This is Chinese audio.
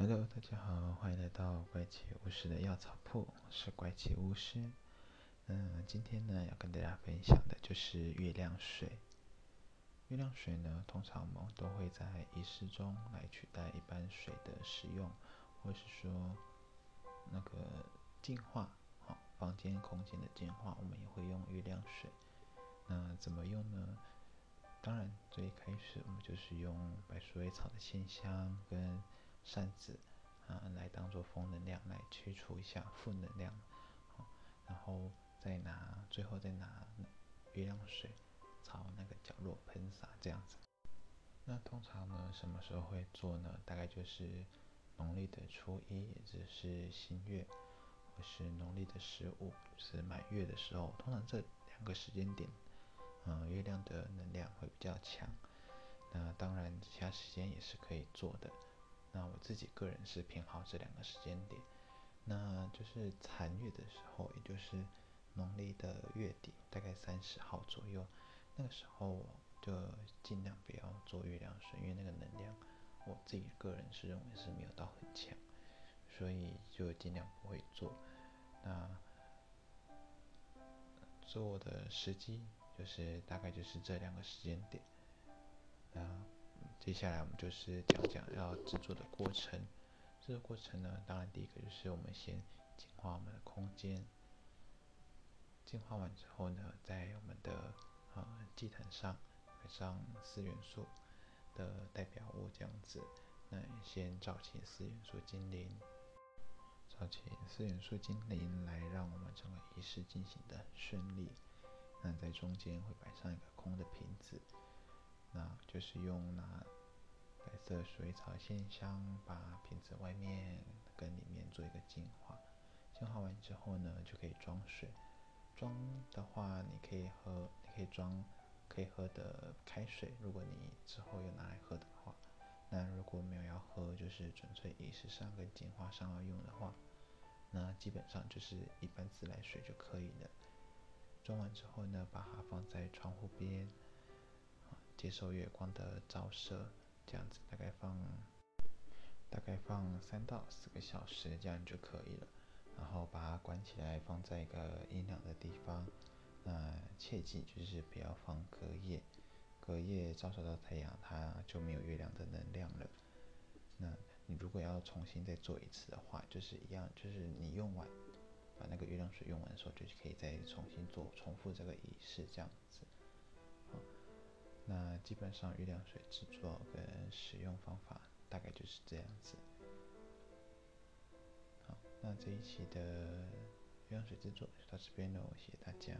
Hello，大家好，欢迎来到怪奇巫师的药草铺，我是怪奇巫师。嗯，今天呢要跟大家分享的就是月亮水。月亮水呢，通常我们都会在仪式中来取代一般水的使用，或是说那个净化，好，房间空间的净化，我们也会用月亮水。那怎么用呢？当然，最开始我们就是用白鼠尾草的线香跟扇子啊，来当做风能量来驱除一下负能量，好，然后再拿，最后再拿月亮水朝那个角落喷洒这样子。那通常呢，什么时候会做呢？大概就是农历的初一，也就是新月，或是农历的十五，是满月的时候。通常这两个时间点，嗯，月亮的能量会比较强。那当然，其他时间也是可以做的。那我自己个人是偏好这两个时间点，那就是残月的时候，也就是农历的月底，大概三十号左右，那个时候就尽量不要做月亮水，因为那个能量，我自己个人是认为是没有到很强，所以就尽量不会做。那做的时机就是大概就是这两个时间点，接下来我们就是讲讲要制作的过程。这个过程呢，当然第一个就是我们先净化我们的空间。净化完之后呢，在我们的呃祭坛上摆上四元素的代表物，这样子。那先召请四元素精灵，召请四元素精灵来让我们整个仪式进行的顺利。那在中间会摆上一个空的瓶子，那就是用拿。的水草线香，把瓶子外面跟里面做一个净化。净化完之后呢，就可以装水。装的话，你可以喝，你可以装可以喝的开水。如果你之后要拿来喝的话，那如果没有要喝，就是纯粹仪式上跟净化上要用的话，那基本上就是一般自来水就可以了。装完之后呢，把它放在窗户边，接受月光的照射。这样子大概放大概放三到四个小时，这样就可以了。然后把它关起来，放在一个阴凉的地方。那切记就是不要放隔夜，隔夜照射到太阳，它就没有月亮的能量了。那你如果要重新再做一次的话，就是一样，就是你用完把那个月亮水用完的时候，就可以再重新做重复这个仪式，这样子。那基本上月亮水制作跟是这样子。好，那这一期的鸳鸯水制作就到这边喽，谢谢大家。